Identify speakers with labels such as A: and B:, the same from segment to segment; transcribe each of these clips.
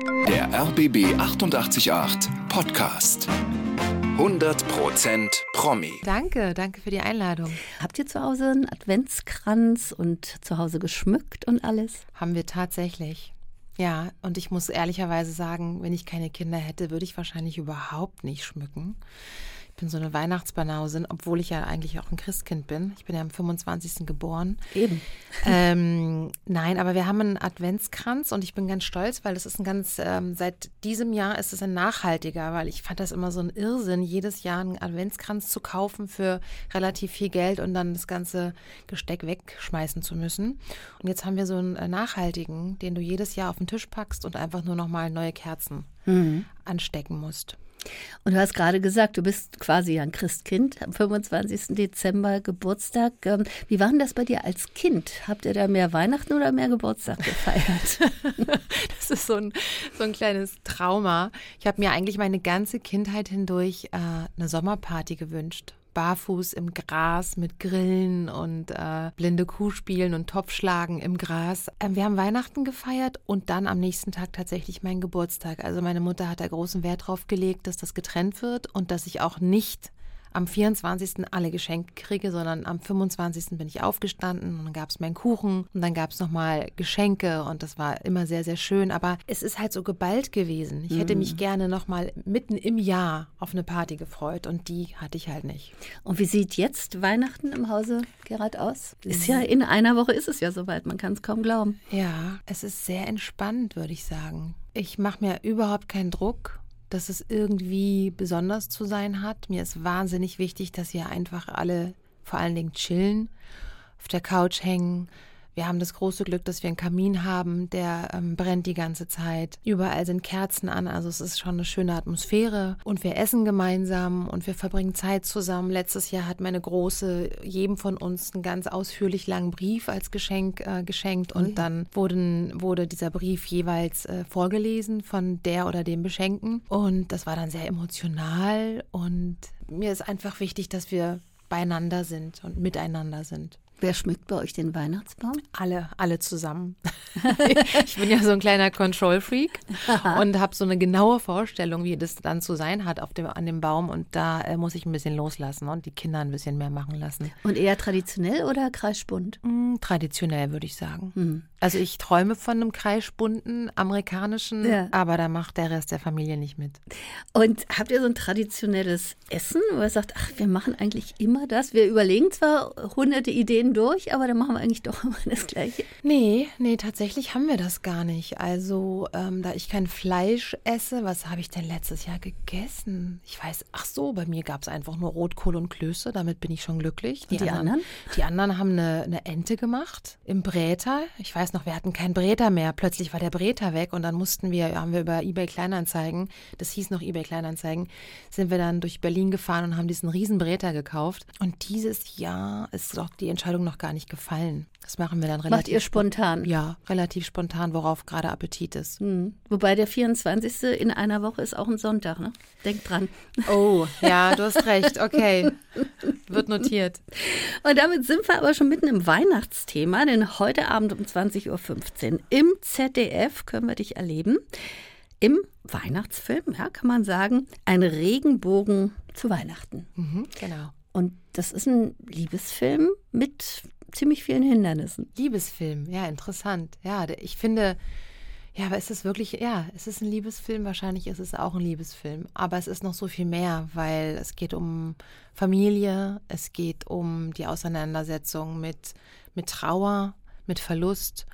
A: Der RBB 888 Podcast. 100% Promi.
B: Danke, danke für die Einladung.
C: Habt ihr zu Hause einen Adventskranz und zu Hause geschmückt und alles?
B: Haben wir tatsächlich. Ja, und ich muss ehrlicherweise sagen, wenn ich keine Kinder hätte, würde ich wahrscheinlich überhaupt nicht schmücken. Ich bin so eine Weihnachtsbanausin, obwohl ich ja eigentlich auch ein Christkind bin. Ich bin ja am 25. geboren.
C: Eben.
B: Ähm, nein, aber wir haben einen Adventskranz und ich bin ganz stolz, weil das ist ein ganz, ähm, seit diesem Jahr ist es ein nachhaltiger, weil ich fand das immer so ein Irrsinn, jedes Jahr einen Adventskranz zu kaufen für relativ viel Geld und dann das ganze Gesteck wegschmeißen zu müssen. Und jetzt haben wir so einen äh, nachhaltigen, den du jedes Jahr auf den Tisch packst und einfach nur nochmal neue Kerzen
C: Mhm.
B: anstecken musst.
C: Und du hast gerade gesagt, du bist quasi ein Christkind, am 25. Dezember Geburtstag. Ähm, Wie war denn das bei dir als Kind? Habt ihr da mehr Weihnachten oder mehr Geburtstag gefeiert?
B: Das ist so ein, so ein kleines Trauma. Ich habe mir eigentlich meine ganze Kindheit hindurch äh, eine Sommerparty gewünscht. Barfuß im Gras mit Grillen und äh, blinde Kuh spielen und Topfschlagen im Gras. Ähm, wir haben Weihnachten gefeiert und dann am nächsten Tag tatsächlich meinen Geburtstag. Also meine Mutter hat da großen Wert drauf gelegt, dass das getrennt wird und dass ich auch nicht am 24. alle geschenkt kriege, sondern am 25. bin ich aufgestanden und dann gab es meinen Kuchen und dann gab es nochmal Geschenke und das war immer sehr, sehr schön. Aber es ist halt so geballt gewesen. Ich hätte mich gerne nochmal mitten im Jahr auf eine Party gefreut und die hatte ich halt nicht.
C: Und wie sieht jetzt Weihnachten im Hause Gerard aus? Ist ja in einer Woche ist es ja soweit, man kann es kaum glauben.
B: Ja, es ist sehr entspannt, würde ich sagen. Ich mache mir überhaupt keinen Druck, dass es irgendwie besonders zu sein hat. Mir ist wahnsinnig wichtig, dass wir einfach alle vor allen Dingen chillen, auf der Couch hängen. Wir haben das große Glück, dass wir einen Kamin haben, der ähm, brennt die ganze Zeit. Überall sind Kerzen an, also es ist schon eine schöne Atmosphäre. Und wir essen gemeinsam und wir verbringen Zeit zusammen. Letztes Jahr hat meine Große jedem von uns einen ganz ausführlich langen Brief als Geschenk äh, geschenkt und dann wurden, wurde dieser Brief jeweils äh, vorgelesen von der oder dem Beschenken. Und das war dann sehr emotional und mir ist einfach wichtig, dass wir beieinander sind und miteinander sind.
C: Wer schmückt bei euch den Weihnachtsbaum?
B: Alle, alle zusammen. ich bin ja so ein kleiner Control-Freak und habe so eine genaue Vorstellung, wie das dann zu sein hat auf dem, an dem Baum. Und da äh, muss ich ein bisschen loslassen und die Kinder ein bisschen mehr machen lassen.
C: Und eher traditionell oder kreisbunt?
B: Mm, traditionell, würde ich sagen. Also ich träume von einem kreisbunten amerikanischen,
C: Ja.
B: aber da macht der Rest der Familie nicht mit.
C: Und habt ihr so ein traditionelles Essen, wo ihr sagt, ach, wir machen eigentlich immer das? Wir überlegen zwar hunderte Ideen durch, aber dann machen wir eigentlich doch immer das Gleiche.
B: Nee, nee, tatsächlich haben wir das gar nicht. Also, ähm, da ich kein Fleisch esse, was habe ich denn letztes Jahr gegessen? Ich weiß, ach so, bei mir gab es einfach nur Rotkohl und Klöße, damit bin ich schon glücklich.
C: Und die anderen?
B: Die anderen haben eine, eine Ente gemacht im Bräter. Ich weiß noch, wir hatten keinen Bräter mehr. Plötzlich war der Bräter weg und dann mussten wir, haben wir über eBay Kleinanzeigen, das hieß noch eBay Kleinanzeigen, sind wir dann durch Berlin gefahren und haben diesen riesen Bräter gekauft. Und dieses Jahr ist doch die Entscheidung noch gar nicht gefallen. Das machen wir dann relativ
C: Macht ihr spontan?
B: ja, relativ spontan, worauf gerade Appetit ist.
C: Hm. Wobei der 24. in einer Woche ist auch ein Sonntag, ne? Denkt dran.
B: Oh, ja, du hast recht. Okay. Wird notiert.
C: Und damit sind wir aber schon mitten im Weihnachtsthema, denn heute Abend um 20.15 Uhr im ZDF können wir dich erleben. Im Weihnachtsfilm, ja, kann man sagen, ein Regenbogen zu Weihnachten.
B: Mhm, genau.
C: Und das ist ein Liebesfilm mit ziemlich vielen Hindernissen.
B: Liebesfilm, ja, interessant. Ja, ich finde, ja, aber ist es wirklich, ja, es ist ein Liebesfilm, wahrscheinlich ist es auch ein Liebesfilm. Aber es ist noch so viel mehr, weil es geht um Familie, es geht um die Auseinandersetzung mit, mit Trauer, mit Verlust.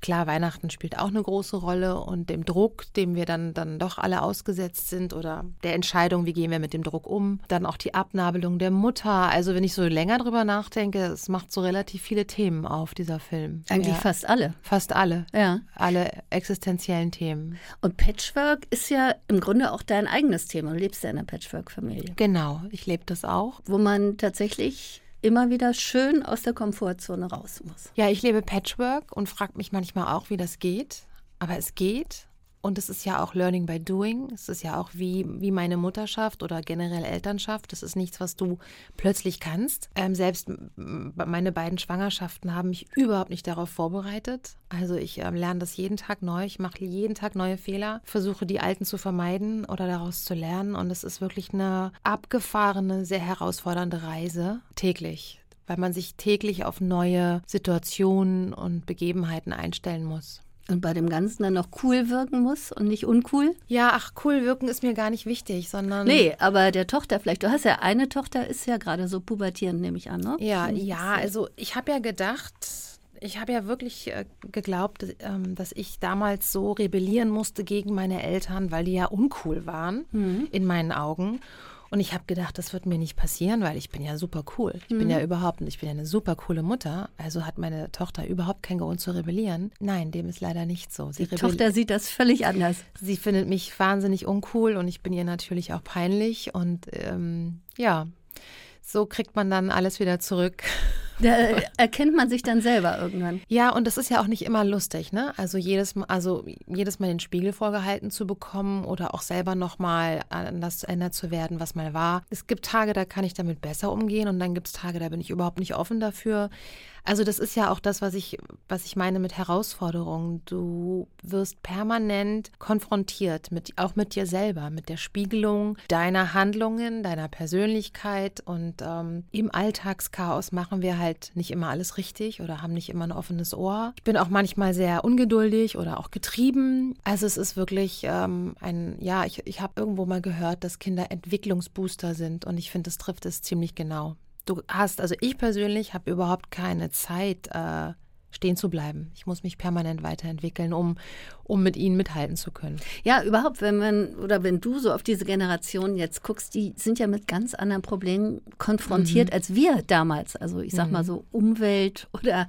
B: Klar, Weihnachten spielt auch eine große Rolle und dem Druck, dem wir dann, dann doch alle ausgesetzt sind oder der Entscheidung, wie gehen wir mit dem Druck um. Dann auch die Abnabelung der Mutter. Also wenn ich so länger drüber nachdenke, es macht so relativ viele Themen auf, dieser Film.
C: Eigentlich
B: ja.
C: fast alle.
B: Fast alle.
C: Ja.
B: Alle existenziellen Themen.
C: Und Patchwork ist ja im Grunde auch dein eigenes Thema. Du lebst ja in einer Patchwork-Familie,
B: Genau, ich lebe das auch.
C: wo man tatsächlich immer wieder schön aus der Komfortzone raus muss.
B: Ja, ich lebe Patchwork und frage mich manchmal auch, wie das geht. Aber es geht. Und es ist ja auch Learning by Doing. Es ist ja auch wie, wie meine Mutterschaft oder generell Elternschaft. Das ist nichts, was du plötzlich kannst. Ähm, selbst meine beiden Schwangerschaften haben mich überhaupt nicht darauf vorbereitet. Also ich ähm, lerne das jeden Tag neu. Ich mache jeden Tag neue Fehler, versuche die alten zu vermeiden oder daraus zu lernen. Und es ist wirklich eine abgefahrene, sehr herausfordernde Reise täglich weil man sich täglich auf neue Situationen und Begebenheiten einstellen muss.
C: Und bei dem Ganzen dann noch cool wirken muss und nicht uncool?
B: Ja, ach, cool wirken ist mir gar nicht wichtig, sondern.
C: Nee, aber der Tochter vielleicht. Du hast ja eine Tochter, ist ja gerade so pubertierend, nehme ich an, ne?
B: Ja, ja, also ich habe ja gedacht, ich habe ja wirklich äh, geglaubt, ähm, dass ich damals so rebellieren musste gegen meine Eltern, weil die ja uncool waren mhm. in meinen Augen. Und ich habe gedacht, das wird mir nicht passieren, weil ich bin ja super cool. Ich mhm. bin ja überhaupt nicht, ich bin ja eine super coole Mutter. Also hat meine Tochter überhaupt keinen Grund zu rebellieren. Nein, dem ist leider nicht so.
C: Sie Die Tochter sieht das völlig anders.
B: Sie findet mich wahnsinnig uncool und ich bin ihr natürlich auch peinlich. Und ähm, ja, so kriegt man dann alles wieder zurück.
C: Da erkennt man sich dann selber irgendwann.
B: Ja, und das ist ja auch nicht immer lustig, ne? Also jedes Mal, also jedes Mal den Spiegel vorgehalten zu bekommen oder auch selber nochmal an das erinnert zu werden, was mal war. Es gibt Tage, da kann ich damit besser umgehen und dann gibt es Tage, da bin ich überhaupt nicht offen dafür. Also das ist ja auch das, was ich, was ich meine mit Herausforderungen. Du wirst permanent konfrontiert mit, auch mit dir selber, mit der Spiegelung deiner Handlungen, deiner Persönlichkeit und ähm, im Alltagschaos machen wir halt nicht immer alles richtig oder haben nicht immer ein offenes Ohr. Ich bin auch manchmal sehr ungeduldig oder auch getrieben. Also es ist wirklich ähm, ein, ja, ich, ich habe irgendwo mal gehört, dass Kinder Entwicklungsbooster sind und ich finde, das trifft es ziemlich genau du hast, also ich persönlich habe überhaupt keine Zeit, äh, stehen zu bleiben. Ich muss mich permanent weiterentwickeln, um, um mit ihnen mithalten zu können.
C: Ja, überhaupt, wenn man oder wenn du so auf diese Generation jetzt guckst, die sind ja mit ganz anderen Problemen konfrontiert mhm. als wir damals. Also ich sag mhm. mal so Umwelt oder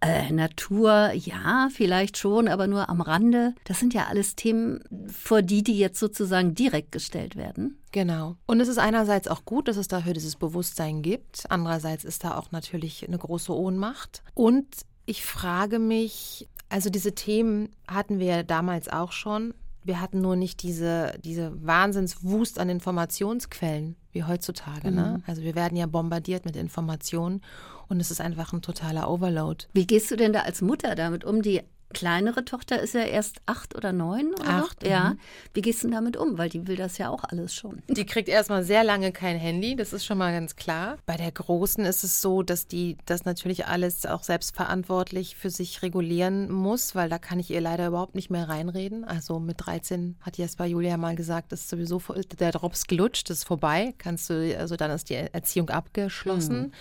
C: äh, Natur, ja, vielleicht schon, aber nur am Rande. Das sind ja alles Themen, vor die die jetzt sozusagen direkt gestellt werden.
B: Genau. Und es ist einerseits auch gut, dass es dafür dieses Bewusstsein gibt. Andererseits ist da auch natürlich eine große Ohnmacht. Und ich frage mich, also diese Themen hatten wir damals auch schon. Wir hatten nur nicht diese, diese Wahnsinnswust an Informationsquellen wie heutzutage. Ne? Mhm. Ne? Also wir werden ja bombardiert mit Informationen und es ist einfach ein totaler Overload.
C: Wie gehst du denn da als Mutter damit um, die kleinere Tochter ist ja erst acht oder neun. Oder
B: acht.
C: So. Ja. Mhm. Wie gehst du damit um? Weil die will das ja auch alles schon.
B: Die kriegt erstmal sehr lange kein Handy, das ist schon mal ganz klar. Bei der Großen ist es so, dass die das natürlich alles auch selbstverantwortlich für sich regulieren muss, weil da kann ich ihr leider überhaupt nicht mehr reinreden. Also mit 13 hat Jesper Julia mal gesagt, ist sowieso der Drops gelutscht, ist vorbei. Kannst du, also dann ist die Erziehung abgeschlossen. Mhm.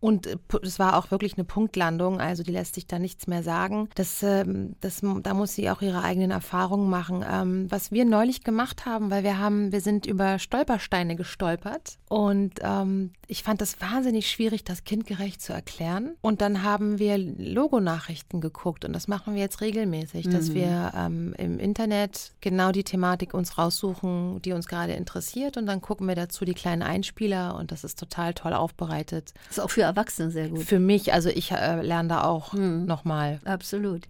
B: Und äh, es war auch wirklich eine Punktlandung, also die lässt sich da nichts mehr sagen. Das, ähm, das, da muss sie auch ihre eigenen Erfahrungen machen. Ähm, was wir neulich gemacht haben, weil wir haben, wir sind über Stolpersteine gestolpert und ähm, ich fand das wahnsinnig schwierig, das kindgerecht zu erklären. Und dann haben wir Logonachrichten geguckt und das machen wir jetzt regelmäßig, mhm. dass wir im Internet genau die Thematik uns raussuchen, die uns gerade interessiert und dann gucken wir dazu die kleinen Einspieler und das ist total toll aufbereitet.
C: Das ist auch für Erwachsene sehr gut.
B: Für mich, also ich äh, lerne da auch hm. nochmal.
C: Absolut.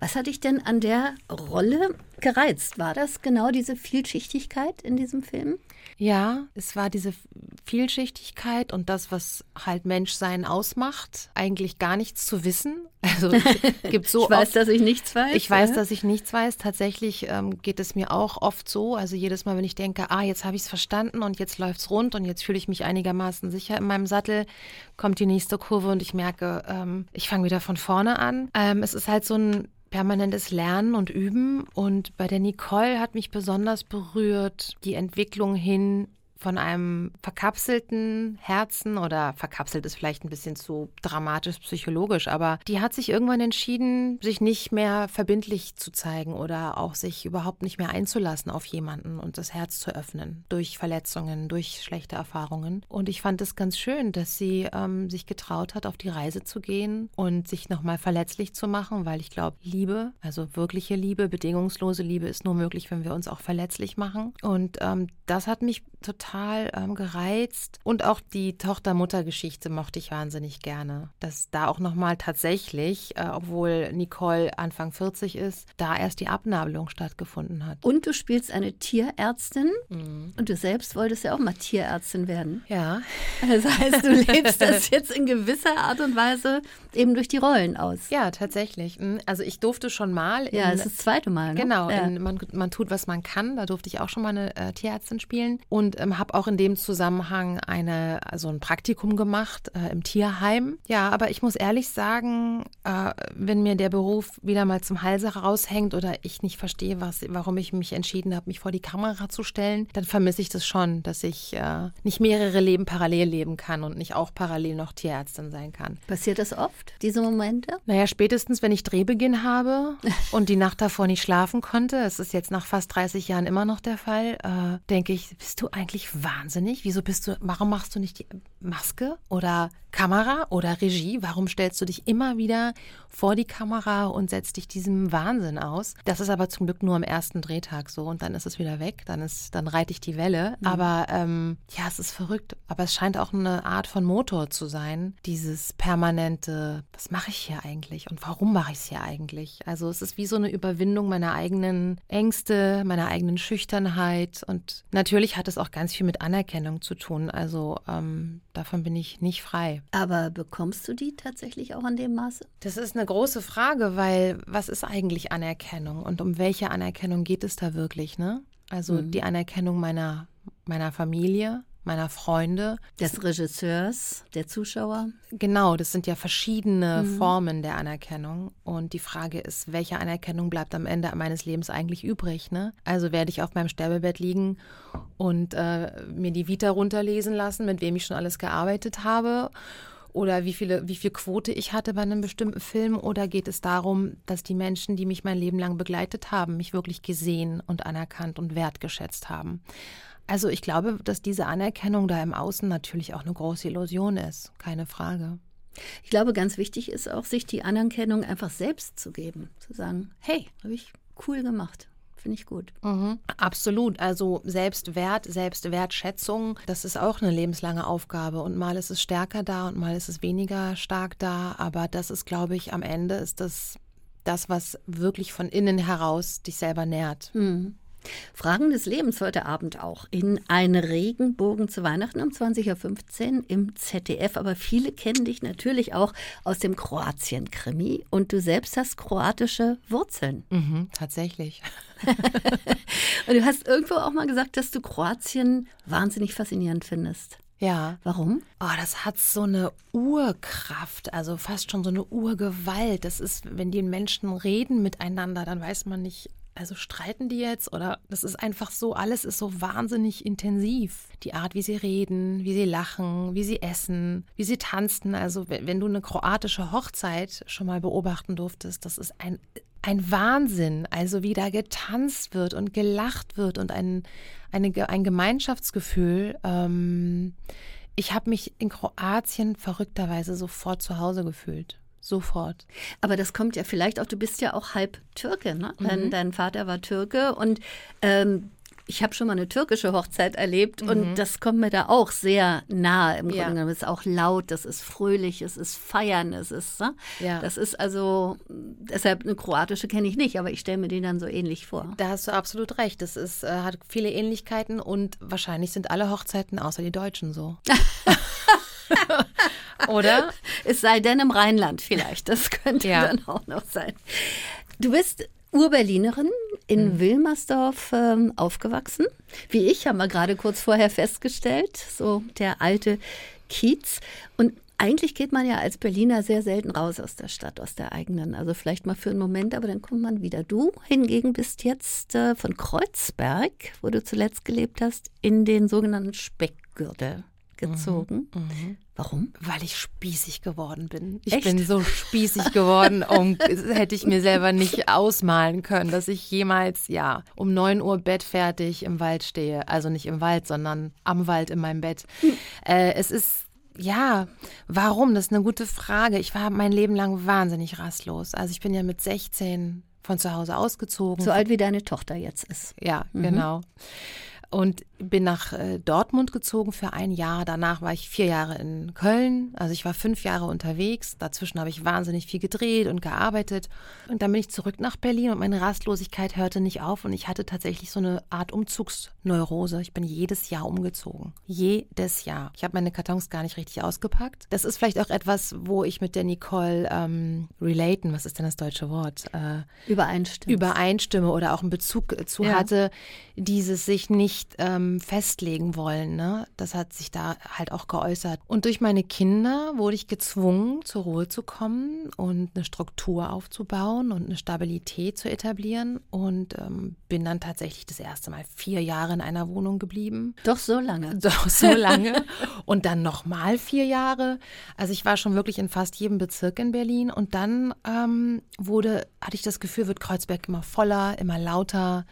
C: Was hat dich denn an der Rolle gereizt? War das genau diese Vielschichtigkeit in diesem Film?
B: Ja, es war diese Vielschichtigkeit und das, was halt Menschsein ausmacht, eigentlich gar nichts zu wissen. Also gibt so.
C: ich weiß, oft, dass ich nichts weiß.
B: Ich weiß, dass ich nichts weiß. Tatsächlich ähm, geht es mir auch oft so. Also jedes Mal, wenn ich denke, ah, jetzt habe ich es verstanden und jetzt läuft es rund und jetzt fühle ich mich einigermaßen sicher in meinem Sattel, kommt die nächste Kurve und ich merke, ähm, ich fange wieder von vorne an. Ähm, es ist halt so ein permanentes Lernen und Üben. Und bei der Nicole hat mich besonders berührt die Entwicklung hin von einem verkapselten Herzen oder verkapselt ist vielleicht ein bisschen zu dramatisch psychologisch, aber die hat sich irgendwann entschieden, sich nicht mehr verbindlich zu zeigen oder auch sich überhaupt nicht mehr einzulassen auf jemanden und das Herz zu öffnen durch Verletzungen, durch schlechte Erfahrungen. Und ich fand es ganz schön, dass sie ähm, sich getraut hat, auf die Reise zu gehen und sich nochmal verletzlich zu machen, weil ich glaube, Liebe, also wirkliche Liebe, bedingungslose Liebe ist nur möglich, wenn wir uns auch verletzlich machen. Und ähm, das hat mich total total ähm, gereizt. Und auch die Tochter-Mutter-Geschichte mochte ich wahnsinnig gerne. Dass da auch nochmal tatsächlich, äh, obwohl Nicole Anfang 40 ist, da erst die Abnabelung stattgefunden hat.
C: Und du spielst eine Tierärztin mhm. und du selbst wolltest ja auch mal Tierärztin werden.
B: Ja.
C: Das heißt, du lebst das jetzt in gewisser Art und Weise eben durch die Rollen aus.
B: Ja, tatsächlich. Mhm. Also ich durfte schon mal.
C: In, ja, das ist das zweite Mal. Ne?
B: Genau,
C: ja.
B: in, man, man tut, was man kann. Da durfte ich auch schon mal eine äh, Tierärztin spielen und ähm, habe auch in dem Zusammenhang eine, also ein Praktikum gemacht äh, im Tierheim. Ja, aber ich muss ehrlich sagen, äh, wenn mir der Beruf wieder mal zum Halse raushängt oder ich nicht verstehe, was, warum ich mich entschieden habe, mich vor die Kamera zu stellen, dann vermisse ich das schon, dass ich äh, nicht mehrere Leben parallel leben kann und nicht auch parallel noch Tierärztin sein kann.
C: Passiert das oft, diese Momente?
B: Naja, spätestens, wenn ich Drehbeginn habe und die Nacht davor nicht schlafen konnte, es ist jetzt nach fast 30 Jahren immer noch der Fall, äh, denke ich, bist du eigentlich wahnsinnig? Wieso bist du, warum machst du nicht die Maske oder Kamera oder Regie? Warum stellst du dich immer wieder vor die Kamera und setzt dich diesem Wahnsinn aus? Das ist aber zum Glück nur am ersten Drehtag so und dann ist es wieder weg, dann ist, dann reite ich die Welle. Mhm. Aber ähm, ja, es ist verrückt. Aber es scheint auch eine Art von Motor zu sein, dieses permanente, was mache ich hier eigentlich und warum mache ich es hier eigentlich? Also es ist wie so eine Überwindung meiner eigenen Ängste, meiner eigenen Schüchternheit und natürlich hat es auch ganz viel mit Anerkennung zu tun. Also ähm, davon bin ich nicht frei.
C: Aber bekommst du die tatsächlich auch in dem Maße?
B: Das ist eine große Frage, weil was ist eigentlich Anerkennung und um welche Anerkennung geht es da wirklich, ne? Also mhm. die Anerkennung meiner, meiner Familie, meiner Freunde.
C: Des Regisseurs, der Zuschauer.
B: Genau, das sind ja verschiedene mhm. Formen der Anerkennung. Und die Frage ist, welche Anerkennung bleibt am Ende meines Lebens eigentlich übrig? Ne? Also werde ich auf meinem Sterbebett liegen und äh, mir die Vita runterlesen lassen, mit wem ich schon alles gearbeitet habe? Oder wie, viele, wie viel Quote ich hatte bei einem bestimmten Film? Oder geht es darum, dass die Menschen, die mich mein Leben lang begleitet haben, mich wirklich gesehen und anerkannt und wertgeschätzt haben? Also ich glaube, dass diese Anerkennung da im Außen natürlich auch eine große Illusion ist, keine Frage.
C: Ich glaube, ganz wichtig ist auch, sich die Anerkennung einfach selbst zu geben. Zu sagen, hey, habe ich cool gemacht. Finde ich gut.
B: Mhm, absolut. Also Selbstwert, Selbstwertschätzung, das ist auch eine lebenslange Aufgabe. Und mal ist es stärker da und mal ist es weniger stark da. Aber das ist, glaube ich, am Ende ist das das, was wirklich von innen heraus dich selber nährt.
C: Mhm. Fragen des Lebens heute Abend auch in Ein Regenbogen zu Weihnachten um 20.15 Uhr im ZDF. Aber viele kennen dich natürlich auch aus dem Kroatien-Krimi und du selbst hast kroatische Wurzeln.
B: Mhm, tatsächlich.
C: und du hast irgendwo auch mal gesagt, dass du Kroatien wahnsinnig faszinierend findest.
B: Ja.
C: Warum?
B: Oh, das hat so eine Urkraft, also fast schon so eine Urgewalt. Das ist, wenn die Menschen reden miteinander, dann weiß man nicht, also streiten die jetzt oder das ist einfach so, alles ist so wahnsinnig intensiv. Die Art, wie sie reden, wie sie lachen, wie sie essen, wie sie tanzen. Also wenn, wenn du eine kroatische Hochzeit schon mal beobachten durftest, das ist ein, ein Wahnsinn. Also wie da getanzt wird und gelacht wird und ein, eine, ein Gemeinschaftsgefühl. Ähm, ich habe mich in Kroatien verrückterweise sofort zu Hause gefühlt sofort.
C: Aber das kommt ja vielleicht auch, du bist ja auch halb Türke, ne? Mhm. Dein, dein, Vater war Türke und ähm, ich habe schon mal eine türkische Hochzeit erlebt mhm. und das kommt mir da auch sehr nahe im Grunde genommen. Es ist auch laut, das ist fröhlich, es ist feiern, es ist, ne? ja. das ist also, deshalb eine kroatische kenne ich nicht, aber ich stelle mir den dann so ähnlich vor.
B: Da hast du absolut recht. Das ist, äh, hat viele Ähnlichkeiten und wahrscheinlich sind alle Hochzeiten außer die Deutschen so. Oder?
C: Es sei denn im Rheinland vielleicht. Das könnte ja. dann auch noch sein. Du bist Urberlinerin in mhm. Wilmersdorf ähm, aufgewachsen. Wie ich, haben wir gerade kurz vorher festgestellt. So der alte Kiez. Und eigentlich geht man ja als Berliner sehr selten raus aus der Stadt, aus der eigenen. Also vielleicht mal für einen Moment, aber dann kommt man wieder. Du hingegen bist jetzt äh, von Kreuzberg, wo du zuletzt gelebt hast, in den sogenannten Speckgürtel gezogen. Mhm, mhm. Warum?
B: Weil ich spießig geworden bin. Ich Echt? bin so spießig geworden, um, hätte ich mir selber nicht ausmalen können, dass ich jemals, ja, um 9 Uhr Bett fertig im Wald stehe. Also nicht im Wald, sondern am Wald in meinem Bett. Äh, es ist ja, warum? Das ist eine gute Frage. Ich war mein Leben lang wahnsinnig rastlos. Also ich bin ja mit 16 von zu Hause ausgezogen.
C: So alt wie deine Tochter jetzt ist.
B: Ja, mhm. genau. und bin nach äh, Dortmund gezogen für ein Jahr. Danach war ich vier Jahre in Köln. Also ich war fünf Jahre unterwegs. Dazwischen habe ich wahnsinnig viel gedreht und gearbeitet. Und dann bin ich zurück nach Berlin und meine Rastlosigkeit hörte nicht auf. Und ich hatte tatsächlich so eine Art Umzugsneurose. Ich bin jedes Jahr umgezogen. Jedes Jahr. Ich habe meine Kartons gar nicht richtig ausgepackt. Das ist vielleicht auch etwas, wo ich mit der Nicole ähm, relaten, was ist denn das deutsche Wort?
C: Äh, Übereinstimme.
B: Übereinstimme oder auch einen Bezug zu ja. hatte, dieses sich nicht ähm, festlegen wollen. Ne? Das hat sich da halt auch geäußert. Und durch meine Kinder wurde ich gezwungen, zur Ruhe zu kommen und eine Struktur aufzubauen und eine Stabilität zu etablieren und ähm, bin dann tatsächlich das erste Mal vier Jahre in einer Wohnung geblieben.
C: Doch so lange.
B: Doch so lange. und dann nochmal vier Jahre. Also ich war schon wirklich in fast jedem Bezirk in Berlin und dann ähm, wurde, hatte ich das Gefühl, wird Kreuzberg immer voller, immer lauter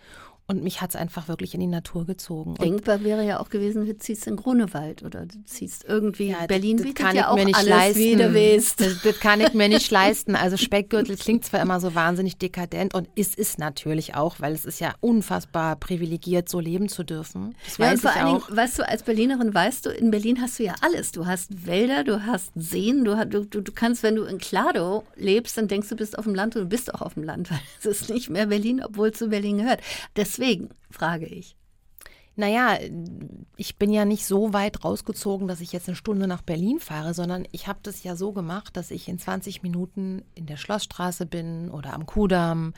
B: und mich hat es einfach wirklich in die Natur gezogen.
C: Denkbar und wäre ja auch gewesen, du ziehst in Grunewald oder du ziehst irgendwie. Ja, Berlin
B: das, das bietet ja auch mir nicht alles, leisten. wie du willst. Das, das, kann ich mir nicht leisten. Also Speckgürtel klingt zwar immer so wahnsinnig dekadent und ist es natürlich auch, weil es ist ja unfassbar privilegiert, so leben zu dürfen.
C: Das ja, weiß und vor allen Dingen, weißt du, als Berlinerin weißt du, in Berlin hast du ja alles. Du hast Wälder, du hast Seen, du, du, du kannst, wenn du in Klado lebst, dann denkst du, bist auf dem Land und du bist auch auf dem Land, weil es ist nicht mehr Berlin, obwohl es zu Berlin gehört. Deswegen Deswegen frage ich.
B: Naja, ich bin ja nicht so weit rausgezogen, dass ich jetzt eine Stunde nach Berlin fahre, sondern ich habe das ja so gemacht, dass ich in 20 Minuten in der Schlossstraße bin oder am Kudamm.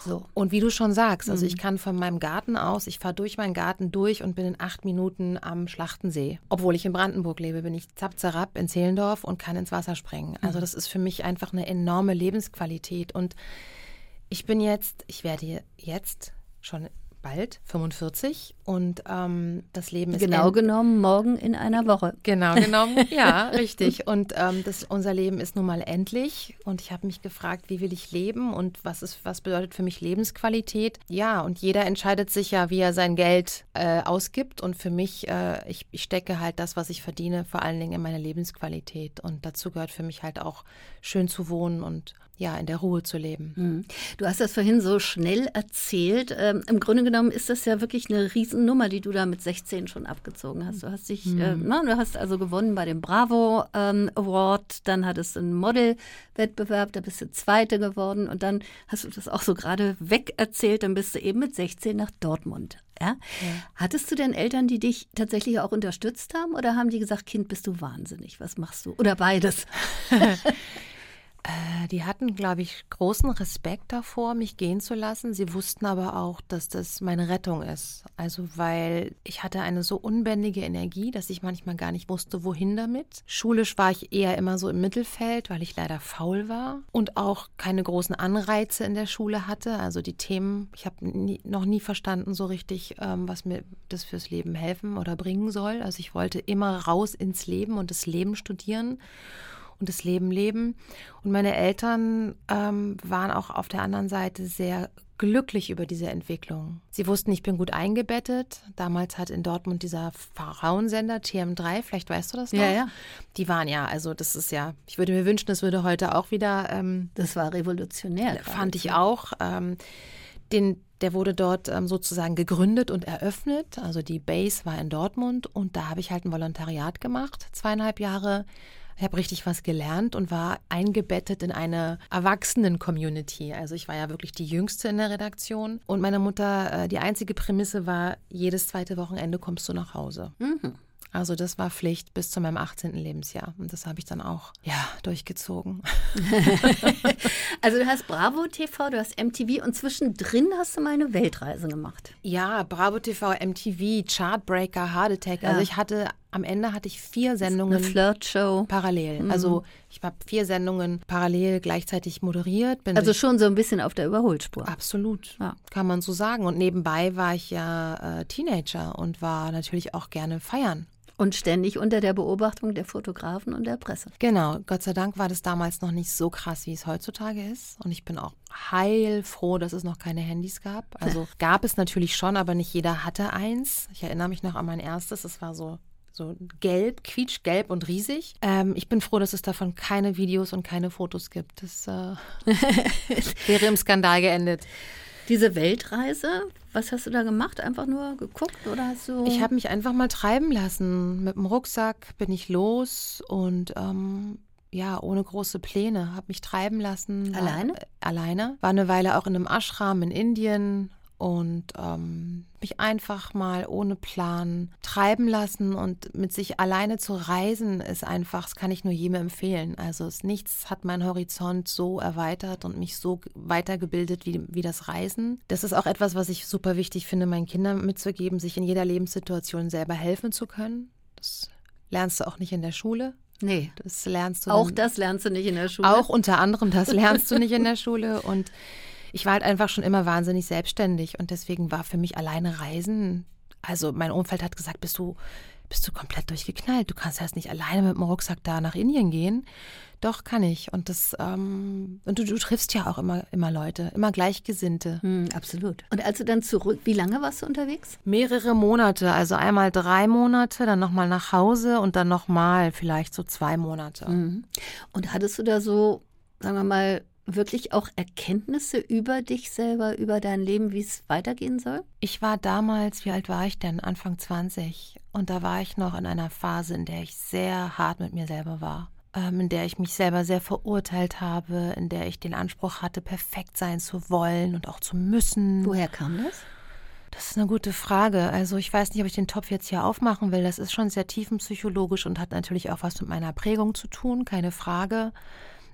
B: So. Und wie du schon sagst, also mhm. ich kann von meinem Garten aus, ich fahre durch meinen Garten durch und bin in acht Minuten am Schlachtensee. Obwohl ich in Brandenburg lebe, bin ich zapp in Zehlendorf und kann ins Wasser springen. Also mhm. das ist für mich einfach eine enorme Lebensqualität. Und ich bin jetzt, ich werde jetzt schon bald 45 und ähm, das Leben ist
C: genau genommen morgen in einer Woche.
B: Genau genommen, ja, richtig. Und ähm, das, unser Leben ist nun mal endlich und ich habe mich gefragt, wie will ich leben und was ist, was bedeutet für mich Lebensqualität? Ja, und jeder entscheidet sich ja, wie er sein Geld äh, ausgibt und für mich, äh, ich, ich stecke halt das, was ich verdiene, vor allen Dingen in meine Lebensqualität und dazu gehört für mich halt auch schön zu wohnen und ja, in der Ruhe zu leben.
C: Mhm. Du hast das vorhin so schnell erzählt. Ähm, Im Grunde genommen ist das ja wirklich eine Riesennummer, die du da mit 16 schon abgezogen hast. Du hast dich, mhm. äh, na, du hast also gewonnen bei dem Bravo ähm, Award, dann hattest du einen Model-Wettbewerb, da bist du Zweite geworden und dann hast du das auch so gerade weg erzählt, dann bist du eben mit 16 nach Dortmund ja? ja? Hattest du denn Eltern, die dich tatsächlich auch unterstützt haben oder haben die gesagt, Kind, bist du wahnsinnig, was machst du? Oder beides?
B: Äh, die hatten, glaube ich, großen Respekt davor, mich gehen zu lassen. Sie wussten aber auch, dass das meine Rettung ist. Also, weil ich hatte eine so unbändige Energie, dass ich manchmal gar nicht wusste, wohin damit. Schulisch war ich eher immer so im Mittelfeld, weil ich leider faul war und auch keine großen Anreize in der Schule hatte. Also die Themen, ich habe noch nie verstanden so richtig, ähm, was mir das fürs Leben helfen oder bringen soll. Also ich wollte immer raus ins Leben und das Leben studieren und das Leben leben. Und meine Eltern ähm, waren auch auf der anderen Seite sehr glücklich über diese Entwicklung. Sie wussten, ich bin gut eingebettet. Damals hat in Dortmund dieser Frauensender TM3, vielleicht weißt du das noch?
C: Ja, ja.
B: Die waren ja, also das ist ja, ich würde mir wünschen, das würde heute auch wieder. Ähm,
C: das war revolutionär.
B: Fand ich auch. Ähm, den, der wurde dort ähm, sozusagen gegründet und eröffnet. Also die Base war in Dortmund und da habe ich halt ein Volontariat gemacht, zweieinhalb Jahre ich habe richtig was gelernt und war eingebettet in eine Erwachsenen-Community. Also ich war ja wirklich die Jüngste in der Redaktion. Und meine Mutter, äh, die einzige Prämisse war, jedes zweite Wochenende kommst du nach Hause. Mhm. Also das war Pflicht bis zu meinem 18. Lebensjahr. Und das habe ich dann auch, ja, durchgezogen.
C: also du hast Bravo TV, du hast MTV und zwischendrin hast du mal eine Weltreise gemacht.
B: Ja, Bravo TV, MTV, Chartbreaker, Hard Attack. Ja. Also ich hatte, am Ende hatte ich vier Sendungen.
C: Eine Flirtshow.
B: Parallel. Mhm. Also ich habe vier Sendungen parallel gleichzeitig moderiert.
C: also schon so ein bisschen auf der Überholspur.
B: Absolut, ja. kann man so sagen. Und nebenbei war ich ja äh, Teenager und war natürlich auch gerne feiern.
C: Und ständig unter der Beobachtung der Fotografen und der Presse.
B: Genau, Gott sei Dank war das damals noch nicht so krass, wie es heutzutage ist. Und ich bin auch heilfroh, dass es noch keine Handys gab. Also gab es natürlich schon, aber nicht jeder hatte eins. Ich erinnere mich noch an mein erstes, es war so so gelb, quietschgelb und riesig. Ähm, ich bin froh, dass es davon keine Videos und keine Fotos gibt. Das äh, wäre im Skandal geendet.
C: Diese Weltreise, was hast du da gemacht? Einfach nur geguckt oder hast du.
B: Ich habe mich einfach mal treiben lassen. Mit dem Rucksack bin ich los und ähm, ja, ohne große Pläne, habe mich treiben lassen.
C: Alleine?
B: War, äh, alleine. War eine Weile auch in einem Ashram in Indien und ähm, mich einfach mal ohne Plan treiben lassen und mit sich alleine zu reisen ist einfach, das kann ich nur jedem empfehlen. Also es, nichts hat meinen Horizont so erweitert und mich so weitergebildet wie, wie das Reisen. Das ist auch etwas, was ich super wichtig finde, meinen Kindern mitzugeben, sich in jeder Lebenssituation selber helfen zu können. Das lernst du auch nicht in der Schule.
C: Nee.
B: Das lernst du.
C: Auch das lernst du nicht in der Schule.
B: Auch unter anderem das lernst du nicht in der Schule. Und ich war halt einfach schon immer wahnsinnig selbstständig und deswegen war für mich alleine Reisen. Also mein Umfeld hat gesagt, bist du, bist du komplett durchgeknallt. Du kannst erst nicht alleine mit dem Rucksack da nach Indien gehen. Doch, kann ich. Und das, ähm, und du, du, triffst ja auch immer, immer Leute, immer Gleichgesinnte.
C: Hm, absolut. Und als du dann zurück, wie lange warst du unterwegs?
B: Mehrere Monate, also einmal drei Monate, dann nochmal nach Hause und dann nochmal vielleicht so zwei Monate.
C: Mhm. Und hattest du da so, sagen wir mal, wirklich auch Erkenntnisse über dich selber, über dein Leben, wie es weitergehen soll?
B: Ich war damals, wie alt war ich denn? Anfang 20. Und da war ich noch in einer Phase, in der ich sehr hart mit mir selber war ähm, in der ich mich selber sehr verurteilt habe, in der ich den Anspruch hatte, perfekt sein zu wollen und auch zu müssen.
C: Woher kam das?
B: Das ist eine gute Frage. Also ich weiß nicht, ob ich den Topf jetzt hier aufmachen will. Das ist schon sehr tiefenpsychologisch und hat natürlich auch was mit meiner Prägung zu tun, keine Frage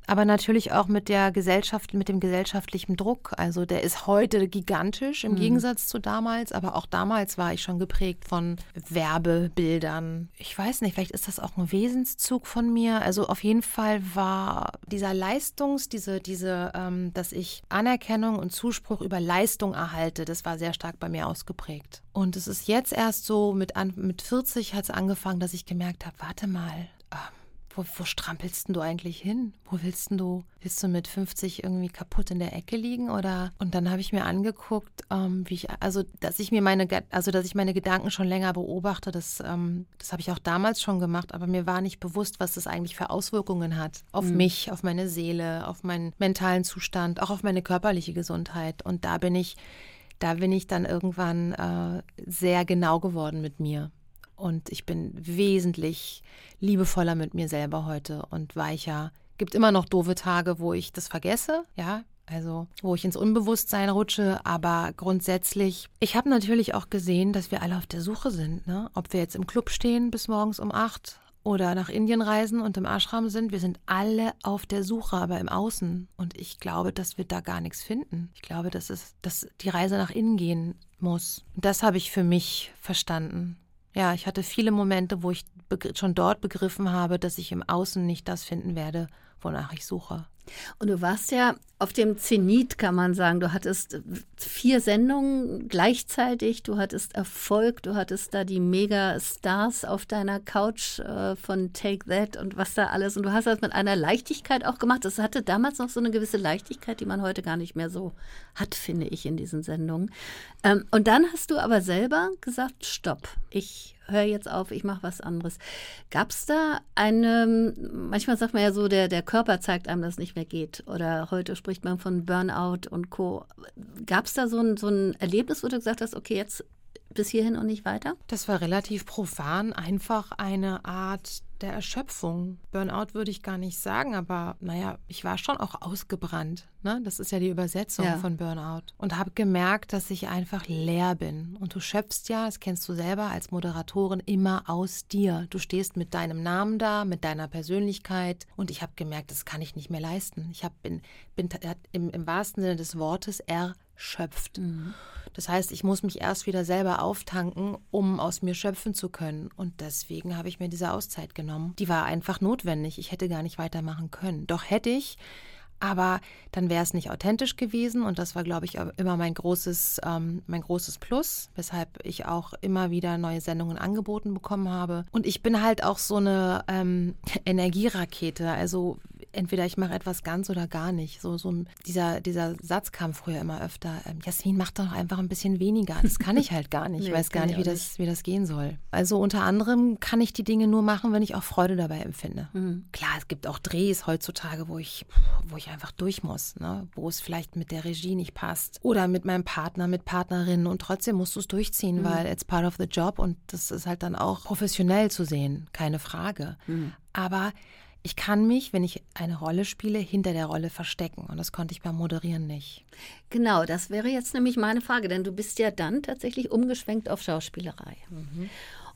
B: aber natürlich auch mit der Gesellschaft, mit dem gesellschaftlichen Druck. Also der ist heute gigantisch im mhm. Gegensatz zu damals, aber auch damals war ich schon geprägt von Werbebildern. Ich weiß nicht, vielleicht ist das auch ein Wesenszug von mir. Also auf jeden Fall war dieser Leistungs, diese, diese, ähm, dass ich Anerkennung und Zuspruch über Leistung erhalte, das war sehr stark bei mir ausgeprägt. Und es ist jetzt erst so, mit, an, mit 40 hat es angefangen, dass ich gemerkt habe, warte mal, wo, wo strampelst denn du eigentlich hin? Wo willst denn du, willst du mit 50 irgendwie kaputt in der Ecke liegen? Oder und dann habe ich mir angeguckt, ähm, wie ich, also dass ich mir meine, also dass ich meine Gedanken schon länger beobachte, das, ähm, das habe ich auch damals schon gemacht, aber mir war nicht bewusst, was das eigentlich für Auswirkungen hat auf mhm. mich, auf meine Seele, auf meinen mentalen Zustand, auch auf meine körperliche Gesundheit. Und da bin ich, da bin ich dann irgendwann äh, sehr genau geworden mit mir. Und ich bin wesentlich liebevoller mit mir selber heute und weicher. Gibt immer noch doofe Tage, wo ich das vergesse, ja, also wo ich ins Unbewusstsein rutsche, aber grundsätzlich, ich habe natürlich auch gesehen, dass wir alle auf der Suche sind, ne? ob wir jetzt im Club stehen bis morgens um acht oder nach Indien reisen und im Ashram sind, wir sind alle auf der Suche, aber im Außen. Und ich glaube, dass wir da gar nichts finden. Ich glaube, dass es, dass die Reise nach innen gehen muss. Das habe ich für mich verstanden. Ja, ich hatte viele Momente, wo ich schon dort begriffen habe, dass ich im Außen nicht das finden werde, wonach ich suche.
C: Und du warst ja auf dem Zenit, kann man sagen. Du hattest vier Sendungen gleichzeitig, du hattest Erfolg, du hattest da die Mega-Stars auf deiner Couch äh, von Take That und was da alles. Und du hast das mit einer Leichtigkeit auch gemacht. Das hatte damals noch so eine gewisse Leichtigkeit, die man heute gar nicht mehr so hat, finde ich, in diesen Sendungen. Ähm, und dann hast du aber selber gesagt, stopp, ich höre jetzt auf, ich mache was anderes. Gab es da eine, manchmal sagt man ja so, der, der Körper zeigt einem, dass es nicht mehr geht. Oder heute spricht man von Burnout und Co. Gab es da so ein, so ein Erlebnis, wo du gesagt hast, okay, jetzt bis hierhin und nicht weiter?
B: Das war relativ profan, einfach eine Art der Erschöpfung. Burnout würde ich gar nicht sagen, aber naja, ich war schon auch ausgebrannt. Ne? Das ist ja die Übersetzung ja. von Burnout. Und habe gemerkt, dass ich einfach leer bin. Und du schöpfst ja, das kennst du selber als Moderatorin, immer aus dir. Du stehst mit deinem Namen da, mit deiner Persönlichkeit. Und ich habe gemerkt, das kann ich nicht mehr leisten. Ich hab, bin, bin im, im wahrsten Sinne des Wortes erschöpft. Mhm. Das heißt, ich muss mich erst wieder selber auftanken, um aus mir schöpfen zu können. Und deswegen habe ich mir diese Auszeit genommen. Die war einfach notwendig. Ich hätte gar nicht weitermachen können. Doch hätte ich, aber dann wäre es nicht authentisch gewesen und das war, glaube ich, immer mein großes, ähm, mein großes Plus, weshalb ich auch immer wieder neue Sendungen angeboten bekommen habe. Und ich bin halt auch so eine ähm, Energierakete. Also entweder ich mache etwas ganz oder gar nicht. So, so dieser, dieser Satz kam früher immer öfter. Ähm, Jasmin, mach doch einfach ein bisschen weniger. Das kann ich halt gar nicht. Ich nee, weiß gar nicht wie, das, wie das gehen soll. Also unter anderem kann ich die Dinge nur machen, wenn ich auch Freude dabei empfinde. Mhm. Klar, es gibt auch Drehs heutzutage, wo ich, wo ich einfach durch muss, ne? wo es vielleicht mit der Regie nicht passt oder mit meinem Partner, mit Partnerinnen und trotzdem musst du es durchziehen, mhm. weil it's part of the job und das ist halt dann auch professionell zu sehen, keine Frage. Mhm. Aber ich kann mich, wenn ich eine Rolle spiele, hinter der Rolle verstecken. Und das konnte ich beim Moderieren nicht.
C: Genau, das wäre jetzt nämlich meine Frage, denn du bist ja dann tatsächlich umgeschwenkt auf Schauspielerei. Mhm.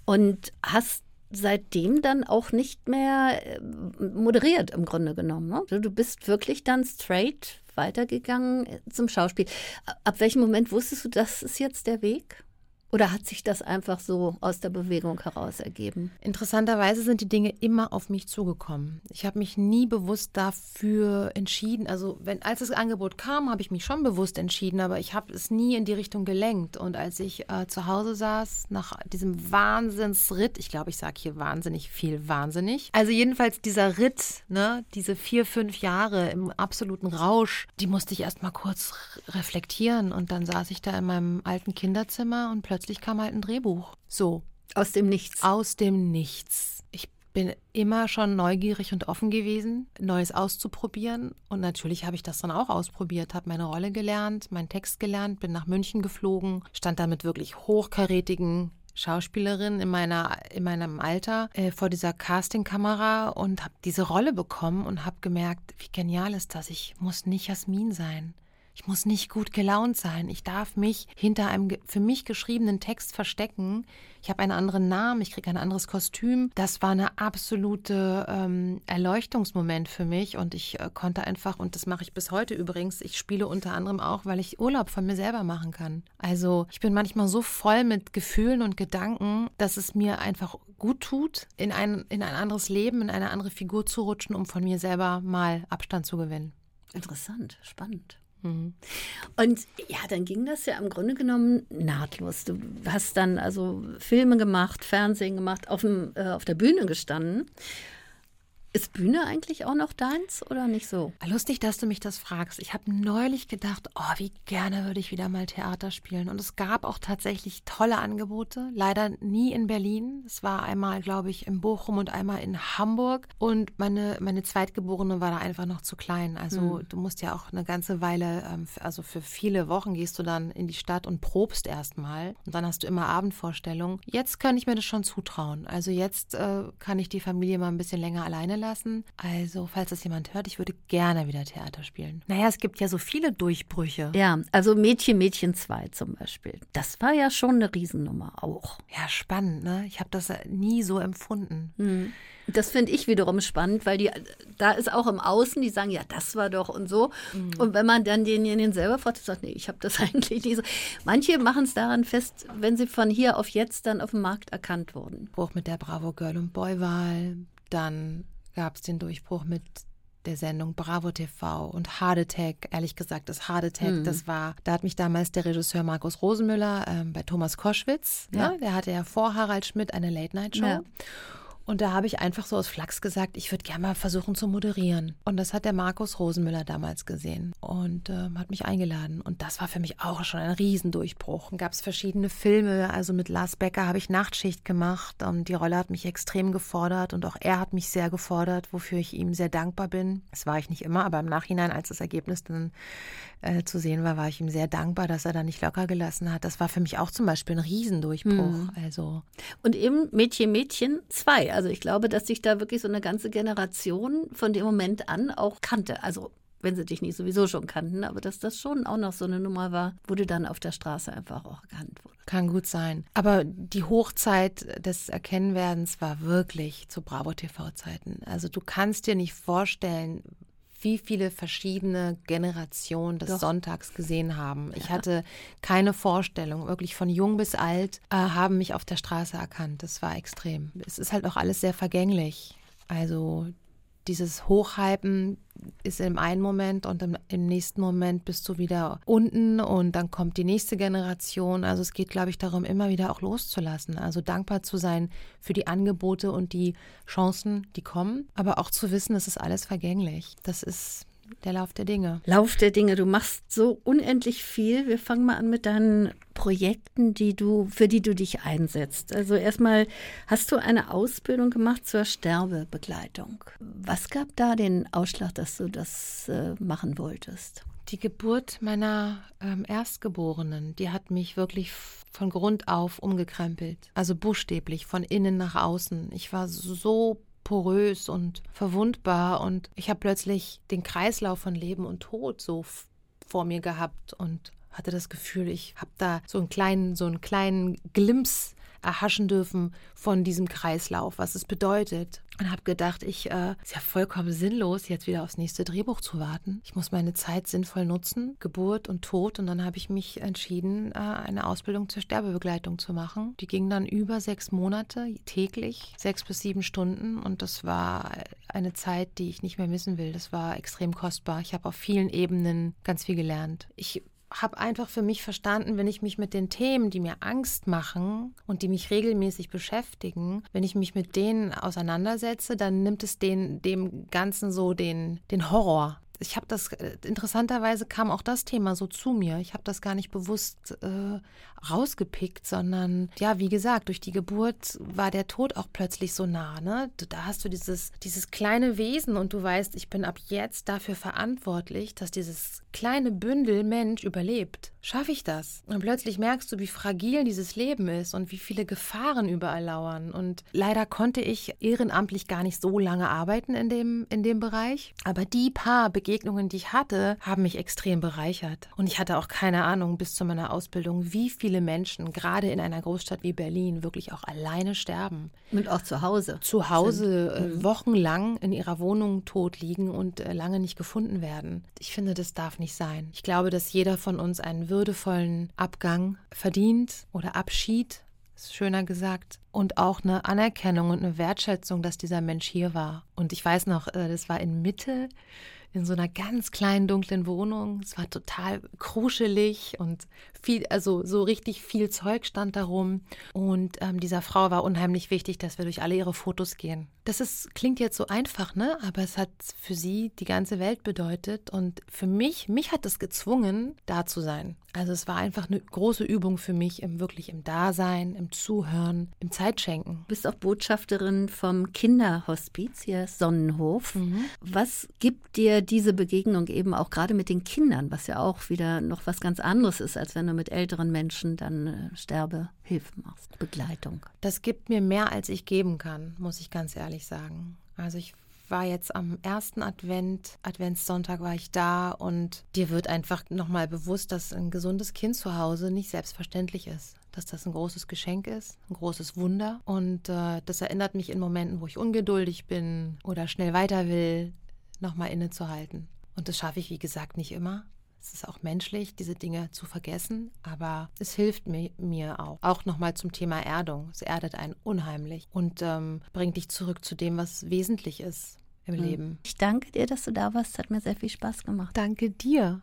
C: Und hast seitdem dann auch nicht mehr äh, moderiert im Grunde genommen. Ne? Also du bist wirklich dann straight weitergegangen zum Schauspiel. Ab welchem Moment wusstest du, das ist jetzt der Weg? Oder hat sich das einfach so aus der Bewegung heraus ergeben?
B: Interessanterweise sind die Dinge immer auf mich zugekommen. Ich habe mich nie bewusst dafür entschieden. Also wenn als das Angebot kam, habe ich mich schon bewusst entschieden, aber ich habe es nie in die Richtung gelenkt. Und als ich äh, zu Hause saß, nach diesem Wahnsinnsritt, ich glaube, ich sage hier wahnsinnig viel wahnsinnig. Also jedenfalls dieser Ritt, ne, diese vier, fünf Jahre im absoluten Rausch, die musste ich erst mal kurz reflektieren. Und dann saß ich da in meinem alten Kinderzimmer und plötzlich plötzlich kam halt ein Drehbuch. So.
C: Aus dem Nichts.
B: Aus dem Nichts. Ich bin immer schon neugierig und offen gewesen, Neues auszuprobieren. Und natürlich habe ich das dann auch ausprobiert, habe meine Rolle gelernt, meinen Text gelernt, bin nach München geflogen, stand da mit wirklich hochkarätigen Schauspielerin in meiner in meinem Alter äh, vor dieser Castingkamera und habe diese Rolle bekommen und habe gemerkt, wie genial ist das. Ich muss nicht Jasmin sein. Ich muss nicht gut gelaunt sein. Ich darf mich hinter einem für mich geschriebenen Text verstecken. Ich habe einen anderen Namen, ich kriege ein anderes Kostüm. Das war eine absolute ähm, Erleuchtungsmoment für mich und ich äh, konnte einfach, und das mache ich bis heute übrigens, ich spiele unter anderem auch, weil ich Urlaub von mir selber machen kann. Also ich bin manchmal so voll mit Gefühlen und Gedanken, dass es mir einfach gut tut, in ein, in ein anderes Leben, in eine andere Figur zu rutschen, um von mir selber mal Abstand zu gewinnen.
C: Interessant, spannend. Mhm. Und ja, dann ging das ja im Grunde genommen nahtlos. Du hast dann also Filme gemacht, Fernsehen gemacht, auf, dem, äh, auf der Bühne gestanden. Ist Bühne eigentlich auch noch deins oder nicht so?
B: Lustig, dass du mich das fragst. Ich habe neulich gedacht, oh, wie gerne würde ich wieder mal Theater spielen. Und es gab auch tatsächlich tolle Angebote. Leider nie in Berlin. Es war einmal, glaube ich, in Bochum und einmal in Hamburg. Und meine, meine Zweitgeborene war da einfach noch zu klein. Also mhm. du musst ja auch eine ganze Weile, ähm, also für viele Wochen gehst du dann in die Stadt und probst erstmal. Und dann hast du immer Abendvorstellungen. Jetzt kann ich mir das schon zutrauen. Also jetzt äh, kann ich die Familie mal ein bisschen länger alleine lassen lassen. Also, falls das jemand hört, ich würde gerne wieder Theater spielen. Naja, es gibt ja so viele Durchbrüche.
C: Ja, also Mädchen, Mädchen 2 zum Beispiel. Das war ja schon eine Riesennummer auch.
B: Ja, spannend, ne? Ich habe das nie so empfunden. Mhm.
C: Das finde ich wiederum spannend, weil die, da ist auch im Außen, die sagen, ja, das war doch und so. Mhm. Und wenn man dann denjenigen selber fragt, sagt, nee, ich habe das eigentlich nicht so. Manche machen es daran fest, wenn sie von hier auf jetzt dann auf dem Markt erkannt wurden.
B: Auch mit der Bravo Girl und Boy Wahl, dann gab es den Durchbruch mit der Sendung Bravo TV und Hard Attack. Ehrlich gesagt, das Hard Attack, mhm. das war, da hat mich damals der Regisseur Markus Rosenmüller ähm, bei Thomas Koschwitz, ja. ne, der hatte ja vor Harald Schmidt eine Late-Night-Show. Ja. Und da habe ich einfach so aus Flachs gesagt, ich würde gerne mal versuchen zu moderieren. Und das hat der Markus Rosenmüller damals gesehen und äh, hat mich eingeladen. Und das war für mich auch schon ein Riesendurchbruch. Dann gab es verschiedene Filme. Also mit Lars Becker habe ich Nachtschicht gemacht. Und die Rolle hat mich extrem gefordert und auch er hat mich sehr gefordert, wofür ich ihm sehr dankbar bin. Das war ich nicht immer, aber im Nachhinein, als das Ergebnis dann äh, zu sehen war, war ich ihm sehr dankbar, dass er da nicht locker gelassen hat. Das war für mich auch zum Beispiel ein Riesendurchbruch. Mhm. Also.
C: Und eben Mädchen, Mädchen 2. Also ich glaube, dass sich da wirklich so eine ganze Generation von dem Moment an auch kannte. Also wenn sie dich nicht sowieso schon kannten, aber dass das schon auch noch so eine Nummer war, wurde dann auf der Straße einfach auch erkannt wurde.
B: Kann gut sein. Aber die Hochzeit des Erkennwerdens war wirklich zu Bravo TV-Zeiten. Also du kannst dir nicht vorstellen, wie viele verschiedene Generationen des Doch. Sonntags gesehen haben. Ich hatte keine Vorstellung, wirklich von jung bis alt äh, haben mich auf der Straße erkannt. Das war extrem. Es ist halt auch alles sehr vergänglich. Also dieses Hochhypen ist im einen Moment und im, im, nächsten Moment bist du wieder unten und dann kommt die nächste Generation. Also es geht, glaube ich, darum, immer wieder auch loszulassen. Also dankbar zu sein für die Angebote und die Chancen, die kommen, aber auch zu wissen, es ist alles vergänglich. Das ist der Lauf der Dinge.
C: Lauf der Dinge. Du machst so unendlich viel. Wir fangen mal an mit deinen Projekten, die du, für die du dich einsetzt. Also erstmal hast du eine Ausbildung gemacht zur Sterbebegleitung. Was gab da den Ausschlag, dass du das äh, machen wolltest?
B: Die Geburt meiner ähm, Erstgeborenen, die hat mich wirklich von Grund auf umgekrempelt. Also buchstäblich, von innen nach außen. Ich war so porös und verwundbar. Und ich habe plötzlich den Kreislauf von Leben und Tod so vor mir gehabt und hatte das Gefühl, ich habe da so einen kleinen, so einen kleinen Glimps erhaschen dürfen von diesem Kreislauf, was es bedeutet. Und habe gedacht, ich äh, ist ja vollkommen sinnlos, jetzt wieder aufs nächste Drehbuch zu warten. Ich muss meine Zeit sinnvoll nutzen, Geburt und Tod. Und dann habe ich mich entschieden, äh, eine Ausbildung zur Sterbebegleitung zu machen. Die ging dann über sechs Monate täglich, sechs bis sieben Stunden. Und das war eine Zeit, die ich nicht mehr missen will. Das war extrem kostbar. Ich habe auf vielen Ebenen ganz viel gelernt. Ich habe einfach für mich verstanden, wenn ich mich mit den Themen, die mir Angst machen und die mich regelmäßig beschäftigen, wenn ich mich mit denen auseinandersetze, dann nimmt es den, dem Ganzen so den, den Horror ich habe das, äh, interessanterweise kam auch das Thema so zu mir. Ich habe das gar nicht bewusst äh, rausgepickt, sondern ja, wie gesagt, durch die Geburt war der Tod auch plötzlich so nah. Ne? Da hast du dieses, dieses kleine Wesen und du weißt, ich bin ab jetzt dafür verantwortlich, dass dieses kleine Bündel Mensch überlebt. Schaffe ich das? Und plötzlich merkst du, wie fragil dieses Leben ist und wie viele Gefahren überall lauern. Und leider konnte ich ehrenamtlich gar nicht so lange arbeiten in dem, in dem Bereich. Aber die paar Begegnungen, die ich hatte, haben mich extrem bereichert. Und ich hatte auch keine Ahnung bis zu meiner Ausbildung, wie viele Menschen gerade in einer Großstadt wie Berlin wirklich auch alleine sterben.
C: Und auch zu Hause.
B: Zu Hause äh, mhm. wochenlang in ihrer Wohnung tot liegen und äh, lange nicht gefunden werden. Ich finde, das darf nicht sein. Ich glaube, dass jeder von uns einen würdevollen Abgang verdient oder Abschied ist schöner gesagt. Und auch eine Anerkennung und eine Wertschätzung, dass dieser Mensch hier war. Und ich weiß noch, äh, das war in Mitte in so einer ganz kleinen dunklen Wohnung. Es war total kruschelig und viel, also so richtig viel Zeug stand darum. Und ähm, dieser Frau war unheimlich wichtig, dass wir durch alle ihre Fotos gehen. Das ist, klingt jetzt so einfach, ne? Aber es hat für sie die ganze Welt bedeutet. Und für mich, mich hat es gezwungen, da zu sein. Also es war einfach eine große Übung für mich im wirklich im Dasein, im Zuhören, im Zeitschenken.
C: Du bist auch Botschafterin vom Kinderhospiz hier Sonnenhof. Mhm. Was gibt dir diese Begegnung eben auch gerade mit den Kindern, was ja auch wieder noch was ganz anderes ist, als wenn du mit älteren Menschen dann äh, Sterbehilfe machst, Begleitung?
B: Das gibt mir mehr, als ich geben kann, muss ich ganz ehrlich sagen. Also ich war jetzt am ersten Advent, Adventssonntag war ich da und dir wird einfach nochmal bewusst, dass ein gesundes Kind zu Hause nicht selbstverständlich ist. Dass das ein großes Geschenk ist, ein großes Wunder. Und äh, das erinnert mich in Momenten, wo ich ungeduldig bin oder schnell weiter will, nochmal innezuhalten. Und das schaffe ich, wie gesagt, nicht immer. Es ist auch menschlich, diese Dinge zu vergessen, aber es hilft mir, mir auch. Auch nochmal zum Thema Erdung. Es erdet einen unheimlich und ähm, bringt dich zurück zu dem, was wesentlich ist im mhm. Leben.
C: Ich danke dir, dass du da warst. Es hat mir sehr viel Spaß gemacht.
B: Danke dir.